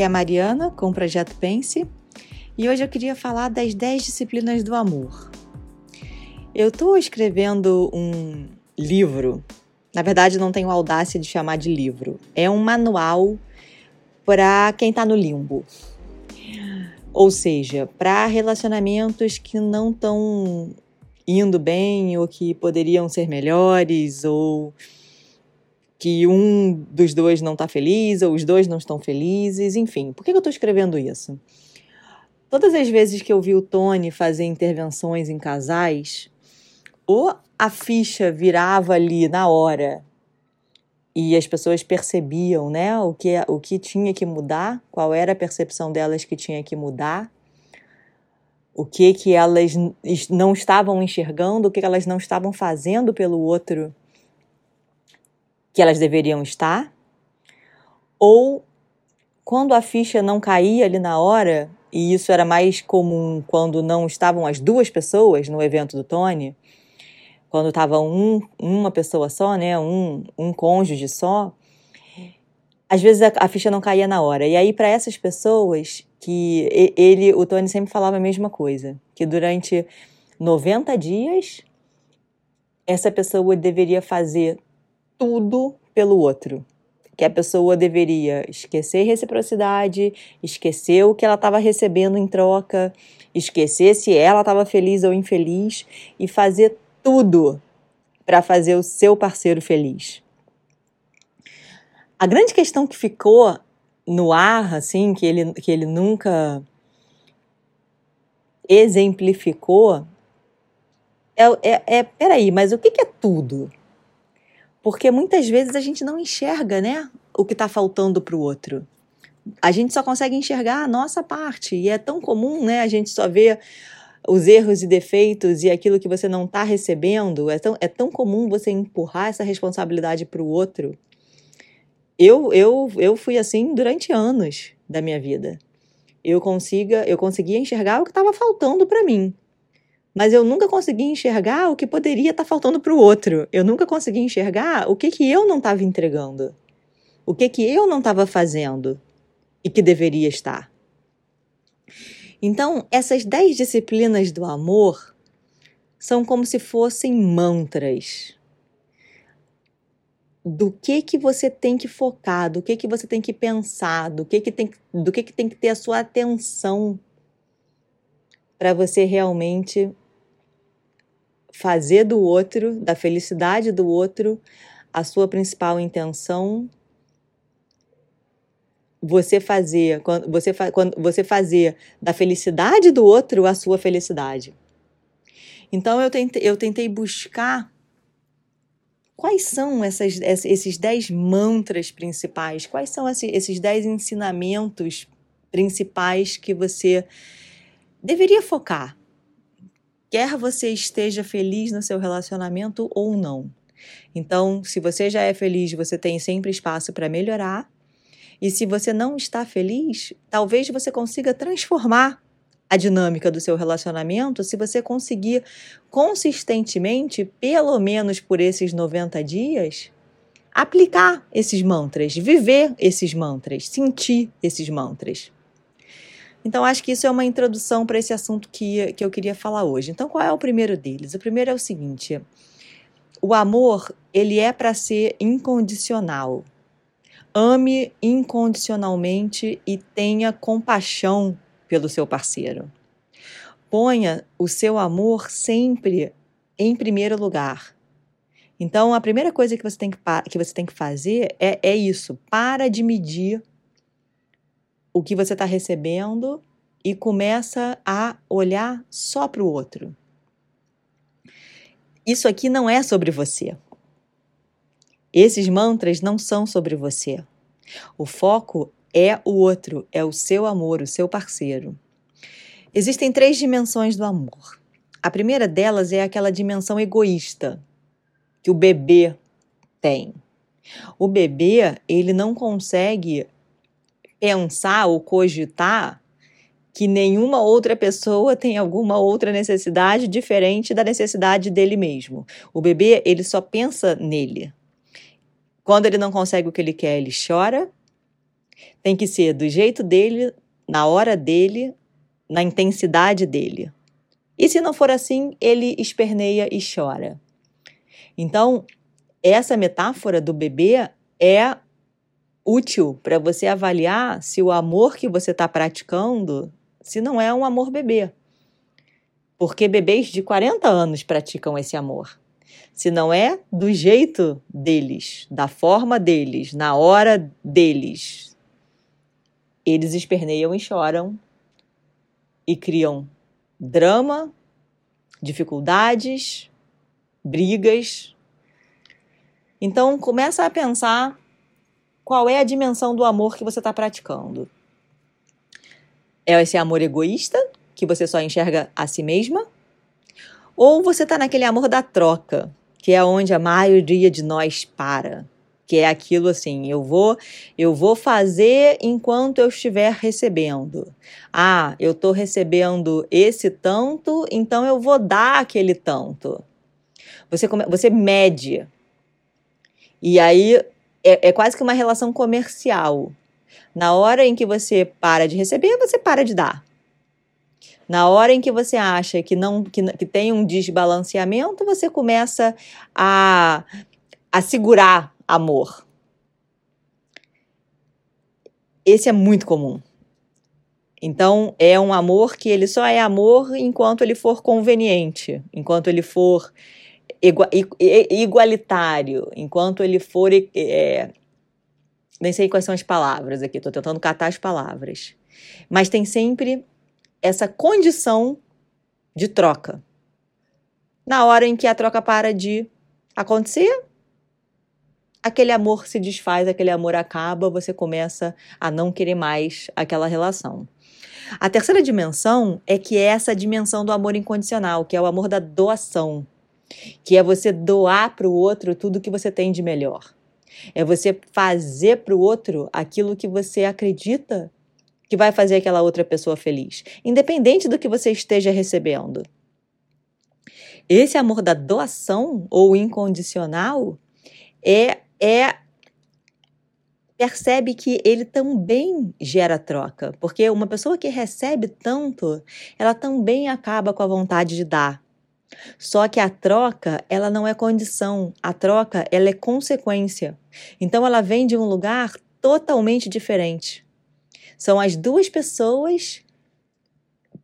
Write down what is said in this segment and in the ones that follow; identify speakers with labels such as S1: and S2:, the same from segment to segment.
S1: Aqui é a Mariana com o Projeto Pense e hoje eu queria falar das 10 disciplinas do amor. Eu estou escrevendo um livro, na verdade não tenho audácia de chamar de livro, é um manual para quem está no limbo. Ou seja, para relacionamentos que não estão indo bem ou que poderiam ser melhores ou que um dos dois não está feliz ou os dois não estão felizes, enfim. Por que eu estou escrevendo isso? Todas as vezes que eu vi o Tony fazer intervenções em casais, ou a ficha virava ali na hora e as pessoas percebiam, né, o que o que tinha que mudar, qual era a percepção delas que tinha que mudar, o que que elas não estavam enxergando, o que elas não estavam fazendo pelo outro que elas deveriam estar, ou quando a ficha não caía ali na hora, e isso era mais comum quando não estavam as duas pessoas no evento do Tony, quando estava um, uma pessoa só, né, um, um cônjuge só, às vezes a, a ficha não caía na hora. E aí para essas pessoas que ele, o Tony sempre falava a mesma coisa, que durante 90 dias essa pessoa deveria fazer tudo pelo outro. Que a pessoa deveria esquecer reciprocidade, esquecer o que ela estava recebendo em troca, esquecer se ela estava feliz ou infeliz e fazer tudo para fazer o seu parceiro feliz. A grande questão que ficou no ar, assim, que ele, que ele nunca exemplificou, é, é, é peraí, mas o que, que é tudo? Porque muitas vezes a gente não enxerga, né, o que está faltando para o outro. A gente só consegue enxergar a nossa parte e é tão comum, né, a gente só ver os erros e defeitos e aquilo que você não está recebendo. É tão, é tão comum você empurrar essa responsabilidade para o outro. Eu, eu, eu fui assim durante anos da minha vida. Eu consiga, eu conseguia enxergar o que estava faltando para mim mas eu nunca consegui enxergar o que poderia estar tá faltando para o outro. Eu nunca consegui enxergar o que, que eu não estava entregando, o que, que eu não estava fazendo e que deveria estar. Então, essas dez disciplinas do amor são como se fossem mantras do que que você tem que focar, do que que você tem que pensar, do que que tem, do que que tem que ter a sua atenção para você realmente fazer do outro, da felicidade do outro, a sua principal intenção. Você fazer, quando você, quando você fazer da felicidade do outro a sua felicidade. Então eu tentei, eu tentei buscar quais são essas, esses dez mantras principais, quais são esses dez ensinamentos principais que você deveria focar quer você esteja feliz no seu relacionamento ou não. Então, se você já é feliz, você tem sempre espaço para melhorar. E se você não está feliz, talvez você consiga transformar a dinâmica do seu relacionamento se você conseguir consistentemente, pelo menos por esses 90 dias, aplicar esses mantras, viver esses mantras, sentir esses mantras. Então, acho que isso é uma introdução para esse assunto que, que eu queria falar hoje. Então, qual é o primeiro deles? O primeiro é o seguinte: o amor, ele é para ser incondicional. Ame incondicionalmente e tenha compaixão pelo seu parceiro. Ponha o seu amor sempre em primeiro lugar. Então, a primeira coisa que você tem que, que, você tem que fazer é, é isso: para de medir o que você está recebendo e começa a olhar só para o outro. Isso aqui não é sobre você. Esses mantras não são sobre você. O foco é o outro, é o seu amor, o seu parceiro. Existem três dimensões do amor. A primeira delas é aquela dimensão egoísta que o bebê tem. O bebê, ele não consegue pensar ou cogitar que nenhuma outra pessoa tem alguma outra necessidade diferente da necessidade dele mesmo. O bebê, ele só pensa nele. Quando ele não consegue o que ele quer, ele chora. Tem que ser do jeito dele, na hora dele, na intensidade dele. E se não for assim, ele esperneia e chora. Então, essa metáfora do bebê é útil para você avaliar se o amor que você está praticando, se não é um amor bebê. Porque bebês de 40 anos praticam esse amor. Se não é do jeito deles, da forma deles, na hora deles, eles esperneiam e choram e criam drama, dificuldades, brigas. Então começa a pensar qual é a dimensão do amor que você está praticando. É esse amor egoísta, que você só enxerga a si mesma? Ou você está naquele amor da troca, que é onde a maioria de nós para, que é aquilo assim, eu vou, eu vou fazer enquanto eu estiver recebendo. Ah, eu estou recebendo esse tanto, então eu vou dar aquele tanto. Você, você mede. E aí é, é quase que uma relação comercial. Na hora em que você para de receber, você para de dar. Na hora em que você acha que não que, que tem um desbalanceamento, você começa a, a segurar amor. Esse é muito comum. Então, é um amor que ele só é amor enquanto ele for conveniente, enquanto ele for igualitário, enquanto ele for. É, nem sei quais são as palavras aqui, estou tentando catar as palavras. Mas tem sempre essa condição de troca. Na hora em que a troca para de acontecer, aquele amor se desfaz, aquele amor acaba, você começa a não querer mais aquela relação. A terceira dimensão é que é essa dimensão do amor incondicional, que é o amor da doação que é você doar para o outro tudo que você tem de melhor. É você fazer para o outro aquilo que você acredita que vai fazer aquela outra pessoa feliz, independente do que você esteja recebendo. Esse amor da doação ou incondicional é é percebe que ele também gera troca, porque uma pessoa que recebe tanto, ela também acaba com a vontade de dar. Só que a troca, ela não é condição, a troca, ela é consequência. Então ela vem de um lugar totalmente diferente. São as duas pessoas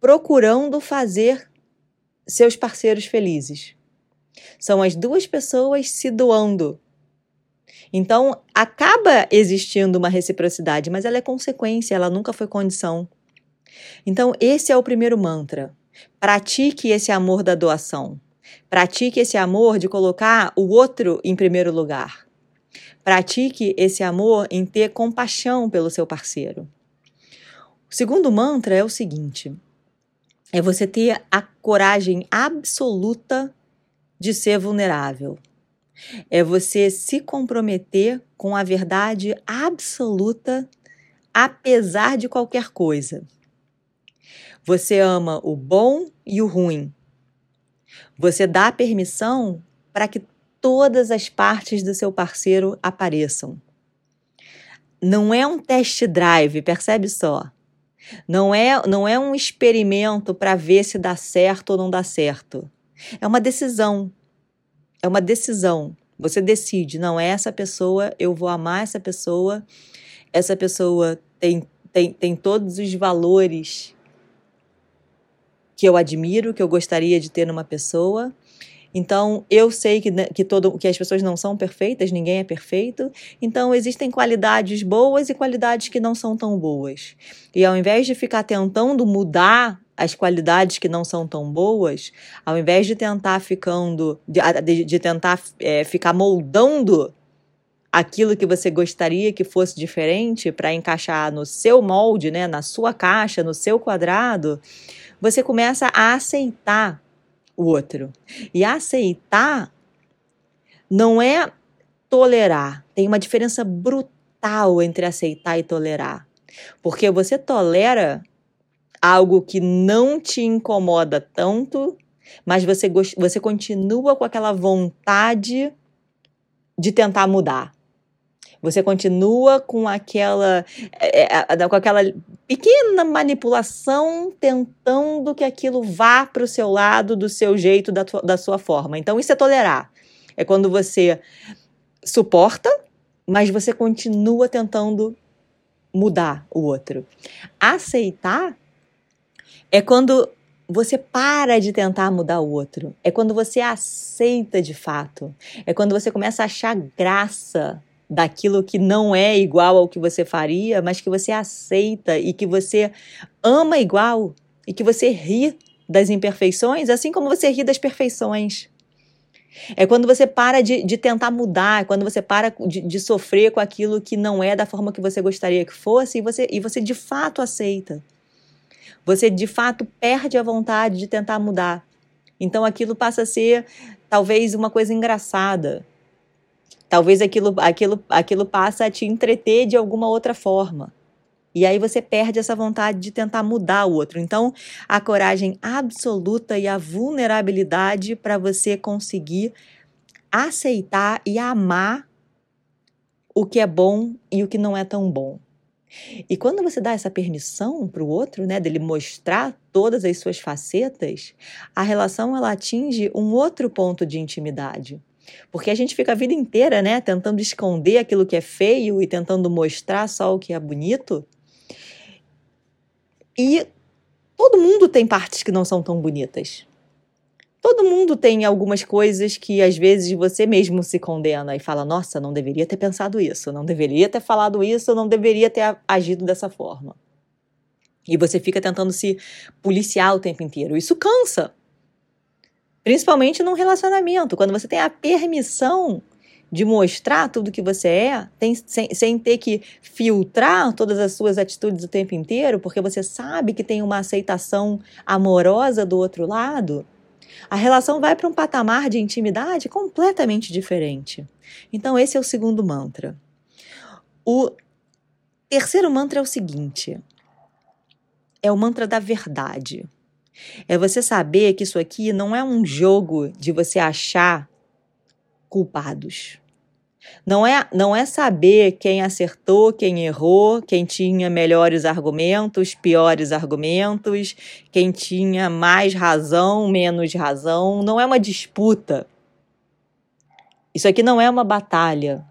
S1: procurando fazer seus parceiros felizes. São as duas pessoas se doando. Então, acaba existindo uma reciprocidade, mas ela é consequência, ela nunca foi condição. Então, esse é o primeiro mantra. Pratique esse amor da doação. Pratique esse amor de colocar o outro em primeiro lugar. Pratique esse amor em ter compaixão pelo seu parceiro. O segundo mantra é o seguinte: é você ter a coragem absoluta de ser vulnerável. É você se comprometer com a verdade absoluta, apesar de qualquer coisa. Você ama o bom e o ruim. Você dá permissão para que todas as partes do seu parceiro apareçam. Não é um test drive, percebe só. Não é, não é um experimento para ver se dá certo ou não dá certo. É uma decisão. É uma decisão. Você decide, não é essa pessoa, eu vou amar essa pessoa. Essa pessoa tem, tem, tem todos os valores que eu admiro, que eu gostaria de ter numa pessoa. Então, eu sei que, né, que, todo, que as pessoas não são perfeitas, ninguém é perfeito. Então, existem qualidades boas e qualidades que não são tão boas. E ao invés de ficar tentando mudar as qualidades que não são tão boas, ao invés de tentar ficando, de, de, tentar é, ficar moldando aquilo que você gostaria que fosse diferente para encaixar no seu molde, né, na sua caixa, no seu quadrado, você começa a aceitar o outro. E aceitar não é tolerar. Tem uma diferença brutal entre aceitar e tolerar. Porque você tolera algo que não te incomoda tanto, mas você, você continua com aquela vontade de tentar mudar. Você continua com aquela, é, é, com aquela pequena manipulação tentando que aquilo vá para o seu lado, do seu jeito, da, tua, da sua forma. Então, isso é tolerar. É quando você suporta, mas você continua tentando mudar o outro. Aceitar é quando você para de tentar mudar o outro. É quando você aceita de fato. É quando você começa a achar graça daquilo que não é igual ao que você faria, mas que você aceita e que você ama igual e que você ri das imperfeições, assim como você ri das perfeições. É quando você para de, de tentar mudar, é quando você para de, de, sofrer com aquilo que não é da forma que você gostaria que fosse e você, e você de fato aceita. Você de fato perde a vontade de tentar mudar. Então aquilo passa a ser talvez uma coisa engraçada, Talvez aquilo, aquilo, aquilo passe a te entreter de alguma outra forma. E aí você perde essa vontade de tentar mudar o outro. Então, a coragem absoluta e a vulnerabilidade para você conseguir aceitar e amar o que é bom e o que não é tão bom. E quando você dá essa permissão para o outro, né, dele mostrar todas as suas facetas, a relação ela atinge um outro ponto de intimidade. Porque a gente fica a vida inteira, né, tentando esconder aquilo que é feio e tentando mostrar só o que é bonito. E todo mundo tem partes que não são tão bonitas. Todo mundo tem algumas coisas que às vezes você mesmo se condena e fala: "Nossa, não deveria ter pensado isso, não deveria ter falado isso, não deveria ter agido dessa forma". E você fica tentando se policiar o tempo inteiro. Isso cansa. Principalmente num relacionamento, quando você tem a permissão de mostrar tudo que você é, tem, sem, sem ter que filtrar todas as suas atitudes o tempo inteiro, porque você sabe que tem uma aceitação amorosa do outro lado, a relação vai para um patamar de intimidade completamente diferente. Então, esse é o segundo mantra. O terceiro mantra é o seguinte: é o mantra da verdade. É você saber que isso aqui não é um jogo de você achar culpados. Não é, não é saber quem acertou, quem errou, quem tinha melhores argumentos, piores argumentos, quem tinha mais razão, menos razão. Não é uma disputa. Isso aqui não é uma batalha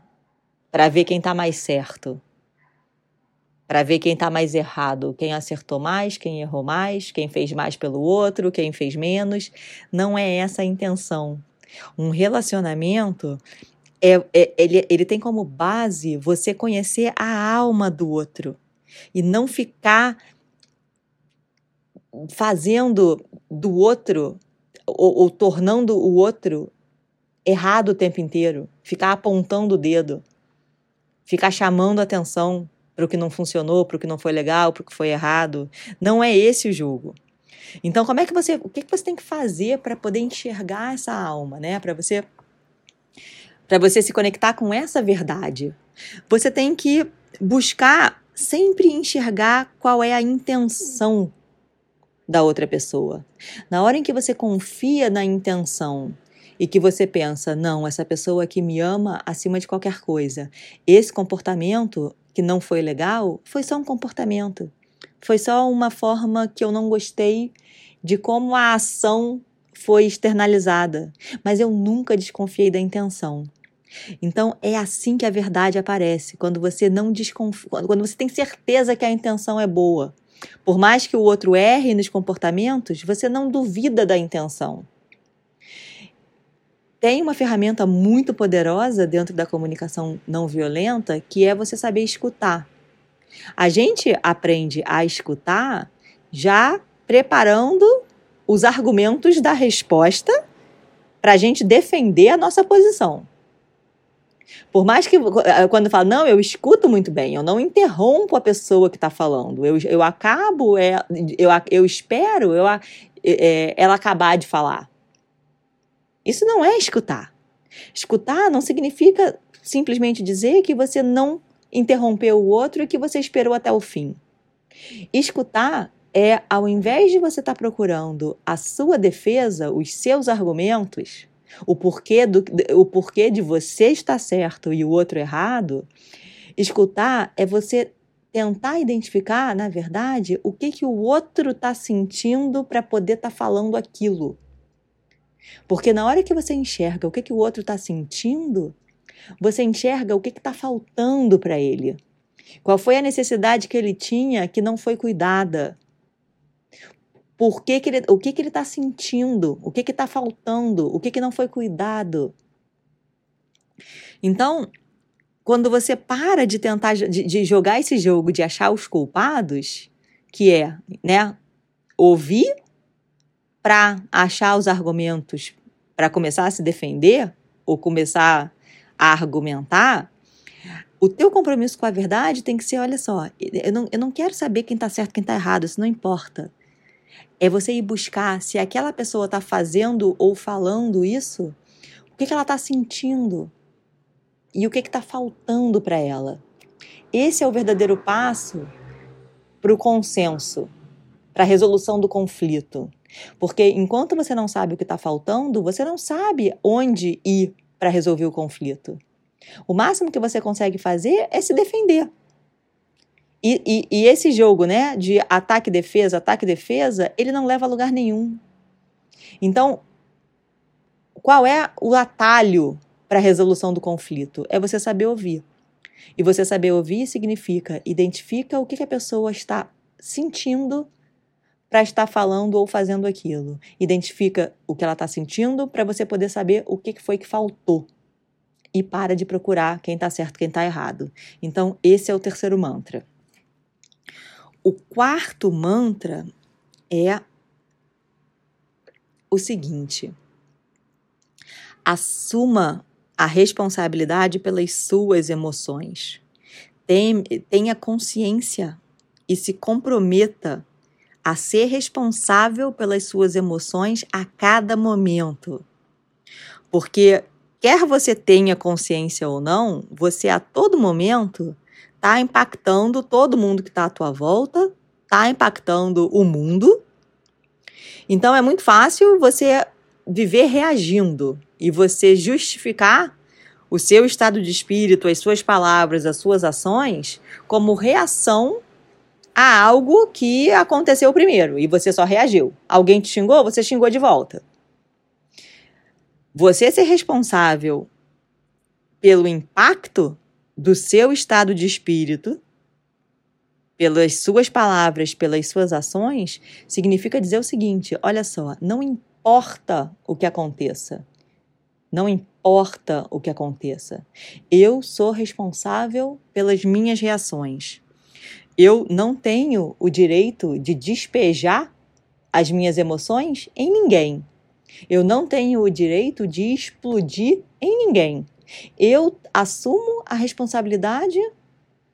S1: para ver quem está mais certo para ver quem está mais errado, quem acertou mais, quem errou mais, quem fez mais pelo outro, quem fez menos. Não é essa a intenção. Um relacionamento é, é, ele, ele tem como base você conhecer a alma do outro e não ficar fazendo do outro ou, ou tornando o outro errado o tempo inteiro, ficar apontando o dedo, ficar chamando atenção para o que não funcionou, para o que não foi legal, para o que foi errado. Não é esse o jogo. Então, como é que você, o que, que você tem que fazer para poder enxergar essa alma, né? Para você para você se conectar com essa verdade. Você tem que buscar sempre enxergar qual é a intenção da outra pessoa. Na hora em que você confia na intenção e que você pensa, não, essa pessoa aqui me ama acima de qualquer coisa. Esse comportamento que não foi legal foi só um comportamento. Foi só uma forma que eu não gostei de como a ação foi externalizada, mas eu nunca desconfiei da intenção. Então é assim que a verdade aparece, quando você não desconfia, quando você tem certeza que a intenção é boa. Por mais que o outro erre nos comportamentos, você não duvida da intenção tem uma ferramenta muito poderosa dentro da comunicação não violenta, que é você saber escutar. A gente aprende a escutar já preparando os argumentos da resposta para a gente defender a nossa posição. Por mais que, eh, quando eu falo, não, eu escuto muito bem, eu não interrompo a pessoa que está falando, eu, eu acabo, é, eu, eu espero eu, é, ela acabar de falar. Isso não é escutar. Escutar não significa simplesmente dizer que você não interrompeu o outro e que você esperou até o fim. Escutar é, ao invés de você estar tá procurando a sua defesa, os seus argumentos, o porquê, do, o porquê de você estar certo e o outro errado, escutar é você tentar identificar, na verdade, o que, que o outro está sentindo para poder estar tá falando aquilo. Porque na hora que você enxerga o que, que o outro está sentindo, você enxerga o que está faltando para ele. Qual foi a necessidade que ele tinha que não foi cuidada? Por que, que ele, o que, que ele está sentindo? O que está faltando? O que, que não foi cuidado? Então, quando você para de tentar de, de jogar esse jogo de achar os culpados, que é, né, ouvir para achar os argumentos para começar a se defender ou começar a argumentar, o teu compromisso com a verdade tem que ser, olha só, eu não, eu não quero saber quem está certo, quem está errado, isso não importa. É você ir buscar se aquela pessoa está fazendo ou falando isso, o que, que ela está sentindo e o que está faltando para ela. Esse é o verdadeiro passo para o consenso, para a resolução do conflito. Porque enquanto você não sabe o que está faltando, você não sabe onde ir para resolver o conflito. O máximo que você consegue fazer é se defender. E, e, e esse jogo, né, de ataque defesa, ataque defesa, ele não leva a lugar nenhum. Então, qual é o atalho para a resolução do conflito? É você saber ouvir. E você saber ouvir significa identifica o que, que a pessoa está sentindo para estar falando ou fazendo aquilo. Identifica o que ela está sentindo para você poder saber o que, foi que faltou. E para de procurar quem está certo, quem está errado. Então, esse é o terceiro mantra. O quarto mantra é o seguinte: assuma a responsabilidade pelas suas emoções. Tenha consciência e se comprometa a ser responsável pelas suas emoções a cada momento. Porque, quer você tenha consciência ou não, você a todo momento está impactando todo mundo que está à tua volta, está impactando o mundo. Então é muito fácil você viver reagindo e você justificar o seu estado de espírito, as suas palavras, as suas ações como reação a algo que aconteceu primeiro e você só reagiu. Alguém te xingou, você xingou de volta. Você ser responsável pelo impacto do seu estado de espírito, pelas suas palavras, pelas suas ações, significa dizer o seguinte: olha só, não importa o que aconteça. Não importa o que aconteça. Eu sou responsável pelas minhas reações. Eu não tenho o direito de despejar as minhas emoções em ninguém. Eu não tenho o direito de explodir em ninguém. Eu assumo a responsabilidade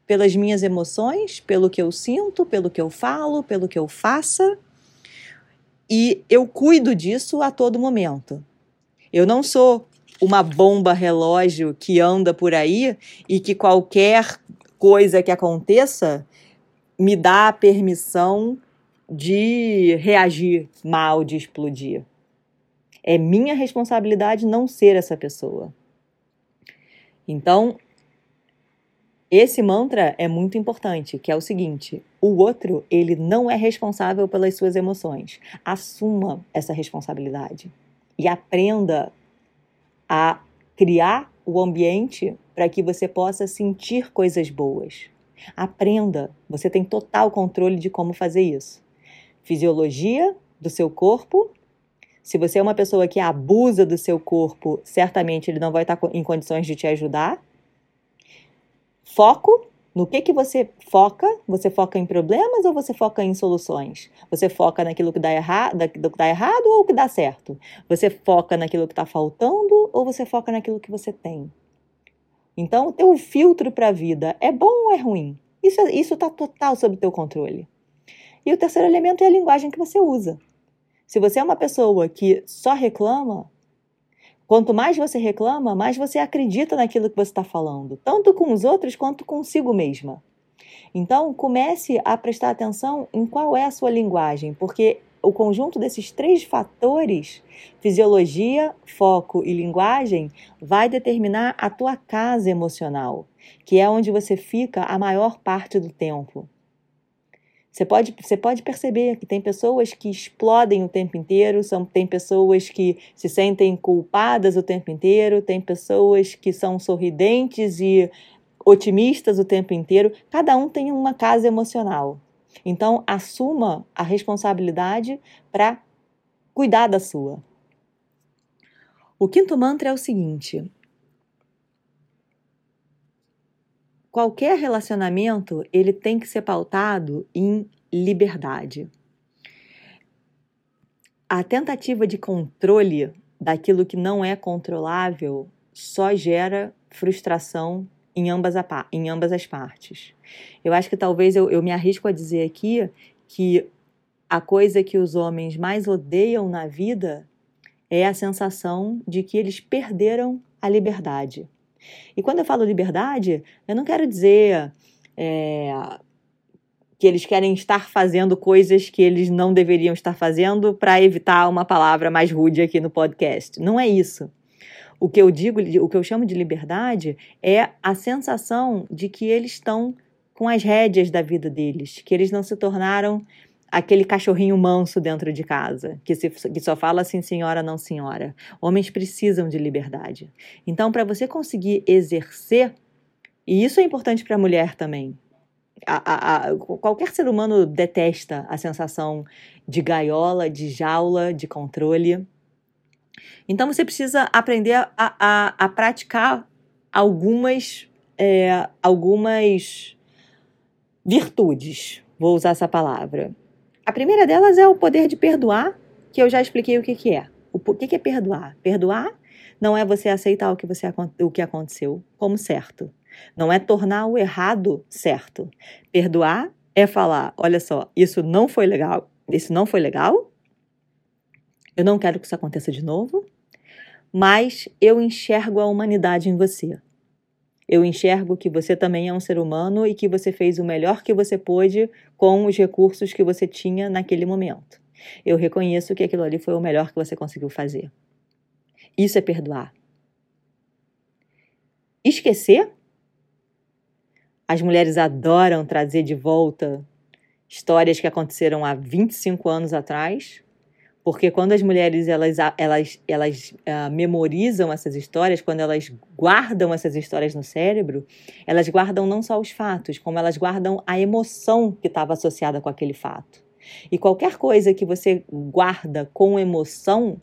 S1: pelas minhas emoções, pelo que eu sinto, pelo que eu falo, pelo que eu faça, e eu cuido disso a todo momento. Eu não sou uma bomba relógio que anda por aí e que qualquer coisa que aconteça me dá a permissão de reagir mal, de explodir. É minha responsabilidade não ser essa pessoa. Então, esse mantra é muito importante, que é o seguinte: o outro, ele não é responsável pelas suas emoções. Assuma essa responsabilidade e aprenda a criar o ambiente para que você possa sentir coisas boas. Aprenda, você tem total controle de como fazer isso. Fisiologia do seu corpo se você é uma pessoa que abusa do seu corpo, certamente ele não vai estar em condições de te ajudar. Foco no que, que você foca? Você foca em problemas ou você foca em soluções? Você foca naquilo que dá, erra que dá errado ou que dá certo? Você foca naquilo que está faltando ou você foca naquilo que você tem? Então, o teu filtro para a vida é bom ou é ruim? Isso é, está total sob teu controle. E o terceiro elemento é a linguagem que você usa. Se você é uma pessoa que só reclama, quanto mais você reclama, mais você acredita naquilo que você está falando, tanto com os outros quanto consigo mesma. Então, comece a prestar atenção em qual é a sua linguagem, porque o conjunto desses três fatores, fisiologia, foco e linguagem, vai determinar a tua casa emocional, que é onde você fica a maior parte do tempo. Você pode, você pode perceber que tem pessoas que explodem o tempo inteiro, são, tem pessoas que se sentem culpadas o tempo inteiro, tem pessoas que são sorridentes e otimistas o tempo inteiro. Cada um tem uma casa emocional. Então, assuma a responsabilidade para cuidar da sua. O quinto mantra é o seguinte: qualquer relacionamento ele tem que ser pautado em liberdade. A tentativa de controle daquilo que não é controlável só gera frustração em ambas, a, em ambas as partes. Eu acho que talvez eu, eu me arrisco a dizer aqui que a coisa que os homens mais odeiam na vida é a sensação de que eles perderam a liberdade. E quando eu falo liberdade, eu não quero dizer é, que eles querem estar fazendo coisas que eles não deveriam estar fazendo para evitar uma palavra mais rude aqui no podcast. Não é isso. O que eu digo, o que eu chamo de liberdade é a sensação de que eles estão com as rédeas da vida deles, que eles não se tornaram aquele cachorrinho manso dentro de casa, que, se, que só fala assim, senhora, não senhora. Homens precisam de liberdade. Então, para você conseguir exercer, e isso é importante para a mulher também. A, a, a, qualquer ser humano detesta a sensação de gaiola, de jaula, de controle. Então você precisa aprender a, a, a praticar algumas, é, algumas virtudes, vou usar essa palavra. A primeira delas é o poder de perdoar, que eu já expliquei o que, que é. O que, que é perdoar? Perdoar não é você aceitar o que, você, o que aconteceu como certo. Não é tornar o errado certo. Perdoar é falar: olha só, isso não foi legal, isso não foi legal, eu não quero que isso aconteça de novo, mas eu enxergo a humanidade em você. Eu enxergo que você também é um ser humano e que você fez o melhor que você pôde com os recursos que você tinha naquele momento. Eu reconheço que aquilo ali foi o melhor que você conseguiu fazer. Isso é perdoar. Esquecer? As mulheres adoram trazer de volta histórias que aconteceram há 25 anos atrás porque quando as mulheres elas, elas, elas uh, memorizam essas histórias, quando elas guardam essas histórias no cérebro, elas guardam não só os fatos, como elas guardam a emoção que estava associada com aquele fato. E qualquer coisa que você guarda com emoção,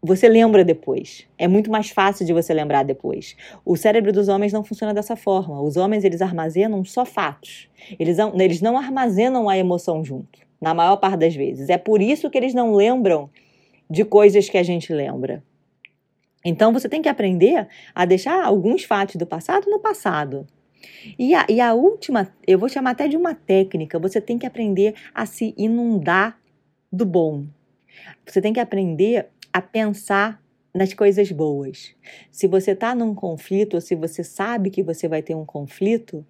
S1: você lembra depois. É muito mais fácil de você lembrar depois. O cérebro dos homens não funciona dessa forma. Os homens eles armazenam só fatos. Eles não, eles não armazenam a emoção junto na maior parte das vezes. É por isso que eles não lembram de coisas que a gente lembra. Então você tem que aprender a deixar alguns fatos do passado no passado. E a, e a última, eu vou chamar até de uma técnica, você tem que aprender a se inundar do bom. Você tem que aprender a pensar nas coisas boas. Se você está num conflito, ou se você sabe que você vai ter um conflito,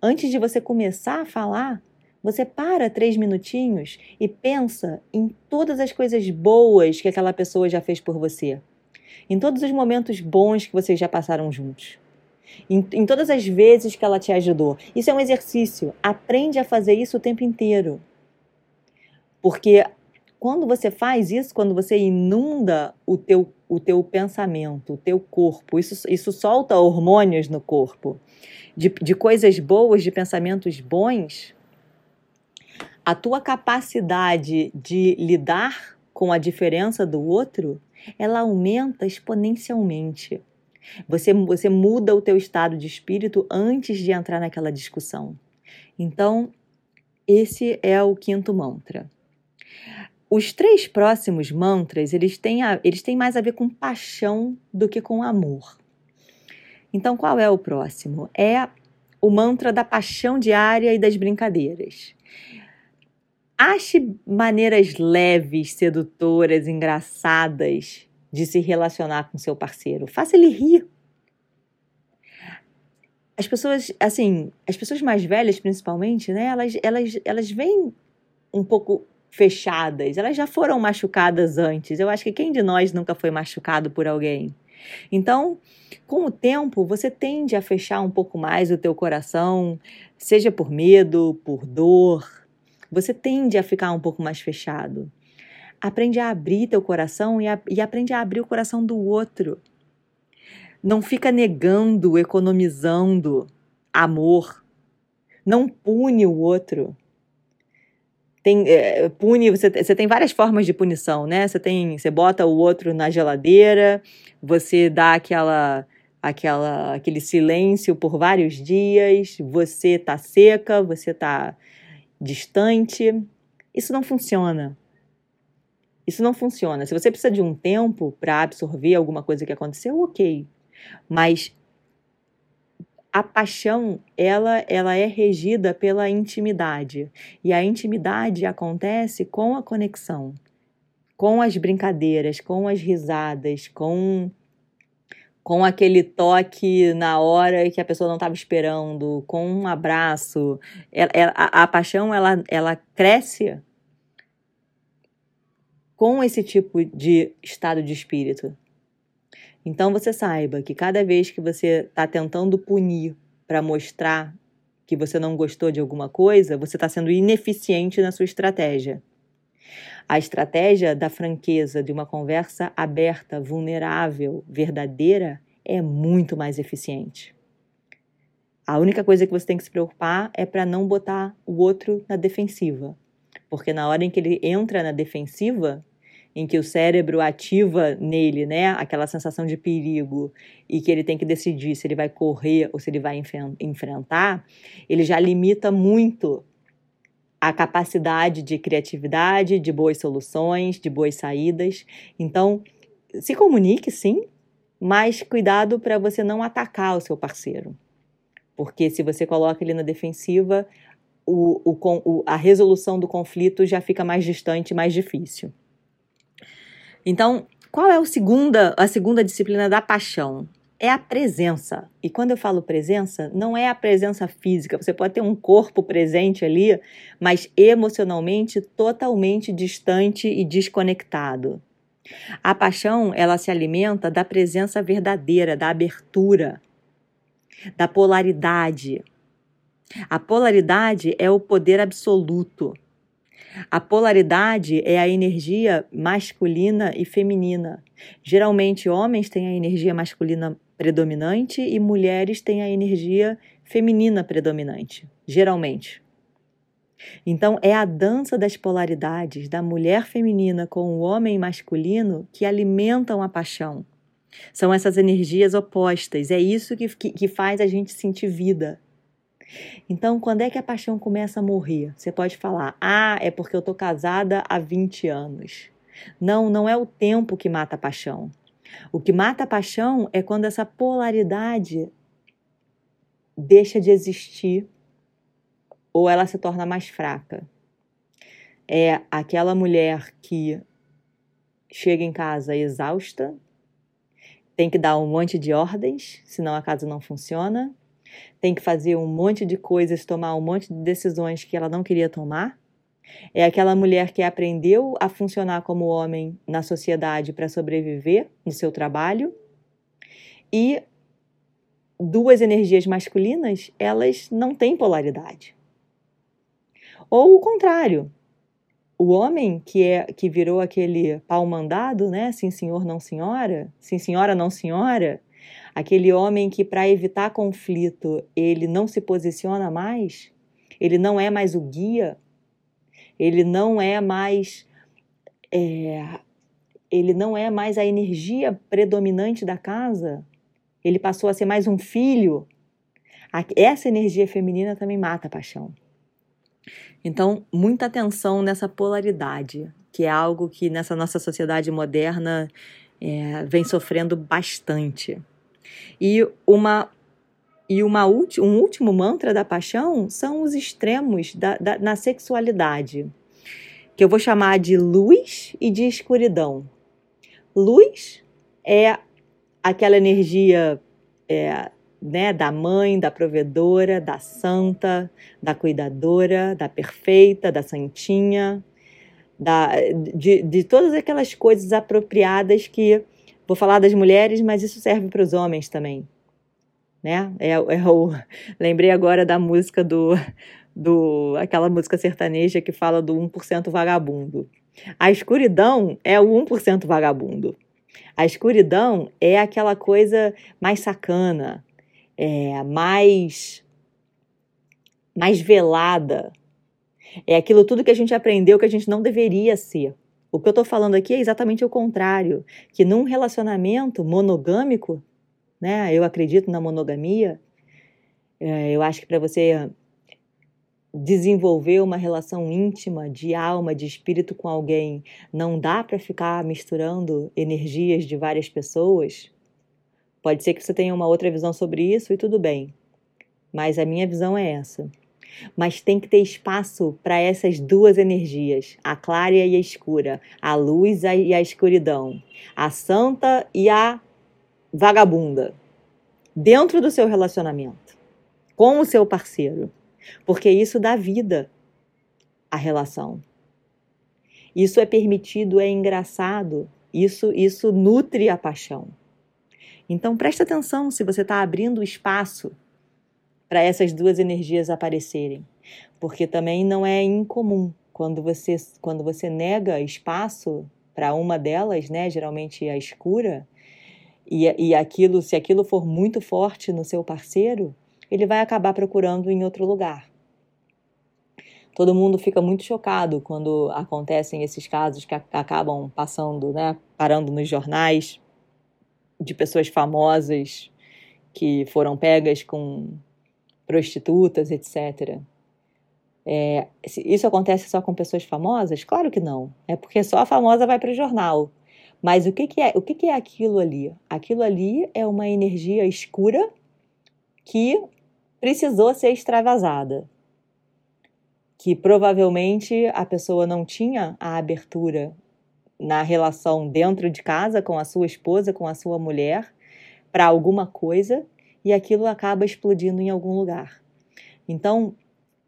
S1: antes de você começar a falar, você para três minutinhos e pensa em todas as coisas boas que aquela pessoa já fez por você, em todos os momentos bons que vocês já passaram juntos, em, em todas as vezes que ela te ajudou. Isso é um exercício. Aprende a fazer isso o tempo inteiro. Porque quando você faz isso, quando você inunda o teu, o teu pensamento, o teu corpo, isso, isso solta hormônios no corpo de, de coisas boas, de pensamentos bons, a tua capacidade de lidar com a diferença do outro, ela aumenta exponencialmente. Você, você muda o teu estado de espírito antes de entrar naquela discussão. Então, esse é o quinto mantra. Os três próximos mantras, eles têm, a, eles têm mais a ver com paixão do que com amor. Então, qual é o próximo? É o mantra da paixão diária e das brincadeiras. Ache maneiras leves, sedutoras, engraçadas de se relacionar com seu parceiro. Faça ele rir. As pessoas, assim, as pessoas mais velhas, principalmente, né? Elas, elas, elas veem um pouco fechadas, elas já foram machucadas antes. Eu acho que quem de nós nunca foi machucado por alguém? Então, com o tempo, você tende a fechar um pouco mais o teu coração, seja por medo, por dor, você tende a ficar um pouco mais fechado. Aprende a abrir teu coração e, a, e aprende a abrir o coração do outro. Não fica negando, economizando amor. Não pune o outro tem é, pune você, você tem várias formas de punição né você tem você bota o outro na geladeira você dá aquela aquela aquele silêncio por vários dias você tá seca você tá distante. Isso não funciona. Isso não funciona. Se você precisa de um tempo para absorver alguma coisa que aconteceu ok. Mas a paixão ela ela é regida pela intimidade. E a intimidade acontece com a conexão com as brincadeiras com as risadas com com aquele toque na hora que a pessoa não estava esperando com um abraço ela, ela, a, a paixão ela ela cresce com esse tipo de estado de espírito então você saiba que cada vez que você está tentando punir para mostrar que você não gostou de alguma coisa, você está sendo ineficiente na sua estratégia. A estratégia da franqueza, de uma conversa aberta, vulnerável, verdadeira, é muito mais eficiente. A única coisa que você tem que se preocupar é para não botar o outro na defensiva. Porque na hora em que ele entra na defensiva, em que o cérebro ativa nele, né, aquela sensação de perigo e que ele tem que decidir se ele vai correr ou se ele vai enfrentar, ele já limita muito a capacidade de criatividade, de boas soluções, de boas saídas. Então, se comunique sim, mas cuidado para você não atacar o seu parceiro. Porque se você coloca ele na defensiva, o, o, a resolução do conflito já fica mais distante, mais difícil. Então, qual é segunda, a segunda disciplina da paixão? É a presença. E quando eu falo presença, não é a presença física. Você pode ter um corpo presente ali, mas emocionalmente totalmente distante e desconectado. A paixão, ela se alimenta da presença verdadeira, da abertura, da polaridade. A polaridade é o poder absoluto. A polaridade é a energia masculina e feminina. Geralmente, homens têm a energia masculina predominante e mulheres têm a energia feminina predominante. Geralmente. Então, é a dança das polaridades da mulher feminina com o homem masculino que alimentam a paixão. São essas energias opostas. É isso que, que, que faz a gente sentir vida. Então, quando é que a paixão começa a morrer? Você pode falar: "Ah, é porque eu tô casada há 20 anos". Não, não é o tempo que mata a paixão. O que mata a paixão é quando essa polaridade deixa de existir ou ela se torna mais fraca. É aquela mulher que chega em casa exausta, tem que dar um monte de ordens, senão a casa não funciona, tem que fazer um monte de coisas, tomar um monte de decisões que ela não queria tomar. É aquela mulher que aprendeu a funcionar como homem na sociedade para sobreviver no seu trabalho. E duas energias masculinas, elas não têm polaridade. Ou o contrário, o homem que é que virou aquele pau mandado, né? Sim, senhor, não senhora. Sim, senhora, não senhora aquele homem que, para evitar conflito, ele não se posiciona mais, ele não é mais o guia, ele não é mais. É, ele não é mais a energia predominante da casa, ele passou a ser mais um filho. Essa energia feminina também mata a paixão. Então, muita atenção nessa polaridade, que é algo que nessa nossa sociedade moderna é, vem sofrendo bastante. E uma e uma um último mantra da paixão são os extremos da, da, na sexualidade, que eu vou chamar de luz e de escuridão. Luz é aquela energia é, né, da mãe, da provedora, da santa, da cuidadora, da perfeita, da santinha, da, de, de todas aquelas coisas apropriadas que vou falar das mulheres, mas isso serve para os homens também. Né? É, é o, lembrei agora da música do, do aquela música sertaneja que fala do 1% vagabundo. A escuridão é o 1% vagabundo. A escuridão é aquela coisa mais sacana, é, mais mais velada. É aquilo tudo que a gente aprendeu que a gente não deveria ser. O que eu estou falando aqui é exatamente o contrário, que num relacionamento monogâmico, né, eu acredito na monogamia, é, eu acho que para você desenvolver uma relação íntima de alma, de espírito com alguém, não dá para ficar misturando energias de várias pessoas. Pode ser que você tenha uma outra visão sobre isso e tudo bem, mas a minha visão é essa. Mas tem que ter espaço para essas duas energias, a clara e a escura, a luz e a escuridão, a santa e a vagabunda, dentro do seu relacionamento, com o seu parceiro, porque isso dá vida à relação. Isso é permitido, é engraçado, isso, isso nutre a paixão. Então presta atenção se você está abrindo espaço para essas duas energias aparecerem, porque também não é incomum quando você quando você nega espaço para uma delas, né, geralmente a escura, e, e aquilo, se aquilo for muito forte no seu parceiro, ele vai acabar procurando em outro lugar. Todo mundo fica muito chocado quando acontecem esses casos que acabam passando, né, parando nos jornais de pessoas famosas que foram pegas com prostitutas, etc. É, isso acontece só com pessoas famosas? Claro que não. É porque só a famosa vai para o jornal. Mas o que, que é o que, que é aquilo ali? Aquilo ali é uma energia escura que precisou ser extravasada. Que provavelmente a pessoa não tinha a abertura na relação dentro de casa com a sua esposa, com a sua mulher, para alguma coisa e aquilo acaba explodindo em algum lugar. Então,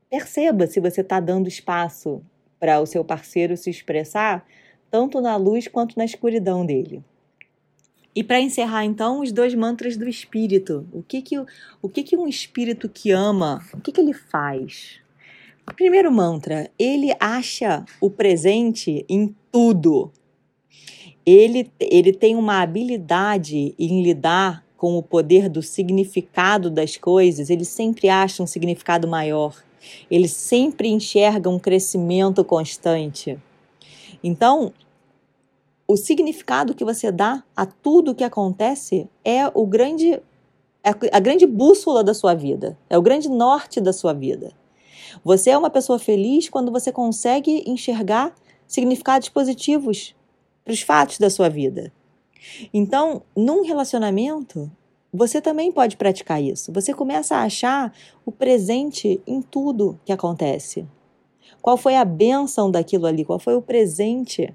S1: perceba se você está dando espaço para o seu parceiro se expressar, tanto na luz quanto na escuridão dele. E para encerrar, então, os dois mantras do espírito. O que que, o que, que um espírito que ama, o que, que ele faz? Primeiro mantra, ele acha o presente em tudo. Ele, ele tem uma habilidade em lidar com o poder do significado das coisas, ele sempre acha um significado maior. Ele sempre enxerga um crescimento constante. Então, o significado que você dá a tudo que acontece é o grande é a grande bússola da sua vida, é o grande norte da sua vida. Você é uma pessoa feliz quando você consegue enxergar significados positivos para os fatos da sua vida. Então, num relacionamento, você também pode praticar isso. Você começa a achar o presente em tudo que acontece. Qual foi a bênção daquilo ali? Qual foi o presente?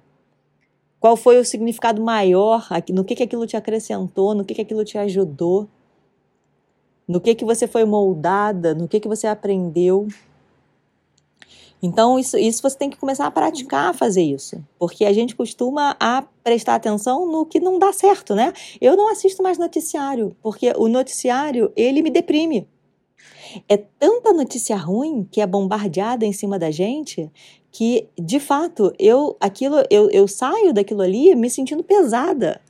S1: Qual foi o significado maior? No que, que aquilo te acrescentou? No que, que aquilo te ajudou? No que, que você foi moldada? No que, que você aprendeu? Então, isso, isso você tem que começar a praticar a fazer isso. Porque a gente costuma a prestar atenção no que não dá certo, né? Eu não assisto mais noticiário, porque o noticiário, ele me deprime. É tanta notícia ruim que é bombardeada em cima da gente que, de fato, eu aquilo eu, eu saio daquilo ali me sentindo pesada.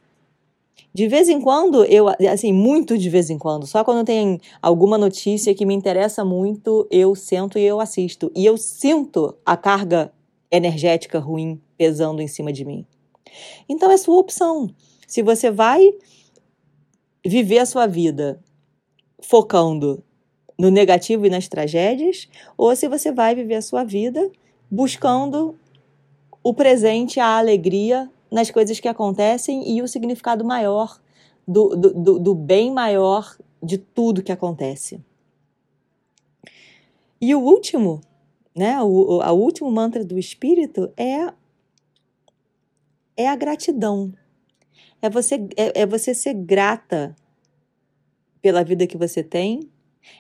S1: De vez em quando, eu, assim, muito de vez em quando, só quando tem alguma notícia que me interessa muito, eu sento e eu assisto. E eu sinto a carga energética ruim pesando em cima de mim. Então é sua opção. Se você vai viver a sua vida focando no negativo e nas tragédias, ou se você vai viver a sua vida buscando o presente, a alegria nas coisas que acontecem e o significado maior do, do, do bem maior de tudo que acontece. E o último, né, o, o último mantra do espírito é é a gratidão. É você é, é você ser grata pela vida que você tem,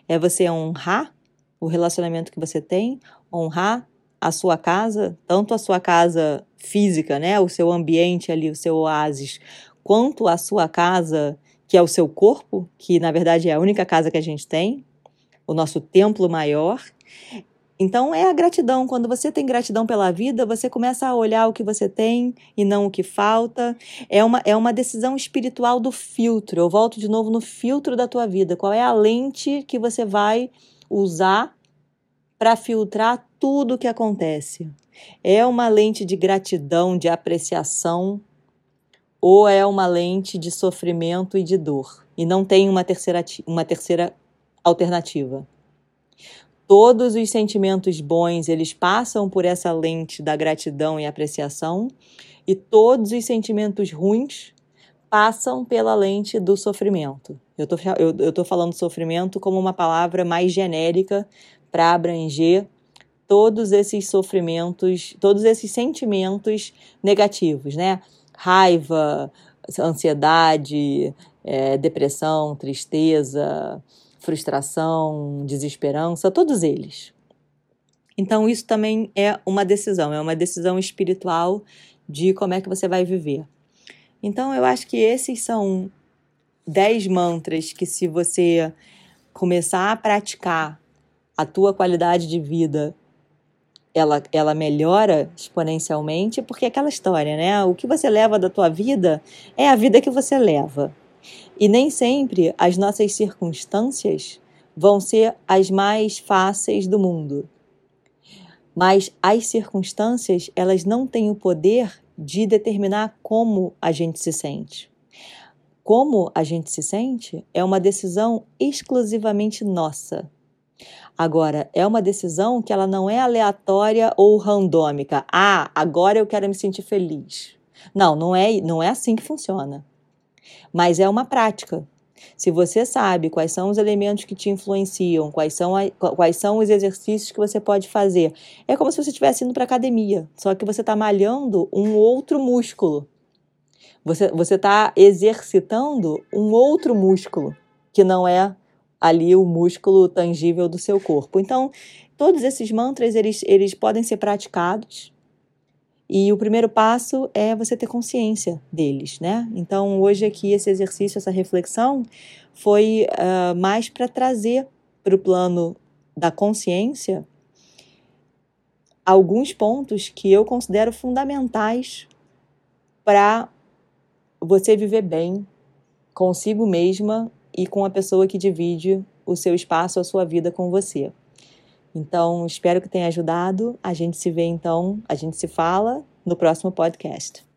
S1: é você honrar o relacionamento que você tem, honrar a sua casa, tanto a sua casa física, né, o seu ambiente ali, o seu oásis, quanto a sua casa, que é o seu corpo, que na verdade é a única casa que a gente tem, o nosso templo maior. Então é a gratidão. Quando você tem gratidão pela vida, você começa a olhar o que você tem e não o que falta. É uma, é uma decisão espiritual do filtro. Eu volto de novo no filtro da tua vida. Qual é a lente que você vai usar para filtrar tudo o que acontece? É uma lente de gratidão, de apreciação, ou é uma lente de sofrimento e de dor? E não tem uma terceira, uma terceira alternativa. Todos os sentimentos bons, eles passam por essa lente da gratidão e apreciação, e todos os sentimentos ruins passam pela lente do sofrimento. Eu tô, eu, eu tô falando sofrimento como uma palavra mais genérica para abranger todos esses sofrimentos, todos esses sentimentos negativos, né? Raiva, ansiedade, é, depressão, tristeza, frustração, desesperança, todos eles. Então, isso também é uma decisão, é uma decisão espiritual de como é que você vai viver. Então, eu acho que esses são dez mantras que, se você começar a praticar, a tua qualidade de vida ela, ela melhora exponencialmente, porque é aquela história, né? O que você leva da tua vida é a vida que você leva. E nem sempre as nossas circunstâncias vão ser as mais fáceis do mundo. Mas as circunstâncias, elas não têm o poder de determinar como a gente se sente. Como a gente se sente é uma decisão exclusivamente nossa. Agora, é uma decisão que ela não é aleatória ou randômica. Ah, agora eu quero me sentir feliz. Não, não é, não é assim que funciona. Mas é uma prática. Se você sabe quais são os elementos que te influenciam, quais são, a, quais são os exercícios que você pode fazer, é como se você estivesse indo para academia, só que você está malhando um outro músculo. Você está exercitando um outro músculo, que não é ali o músculo tangível do seu corpo. Então, todos esses mantras, eles, eles podem ser praticados e o primeiro passo é você ter consciência deles, né? Então, hoje aqui, esse exercício, essa reflexão, foi uh, mais para trazer para o plano da consciência alguns pontos que eu considero fundamentais para você viver bem consigo mesma e com a pessoa que divide o seu espaço, a sua vida com você. Então, espero que tenha ajudado. A gente se vê então, a gente se fala no próximo podcast.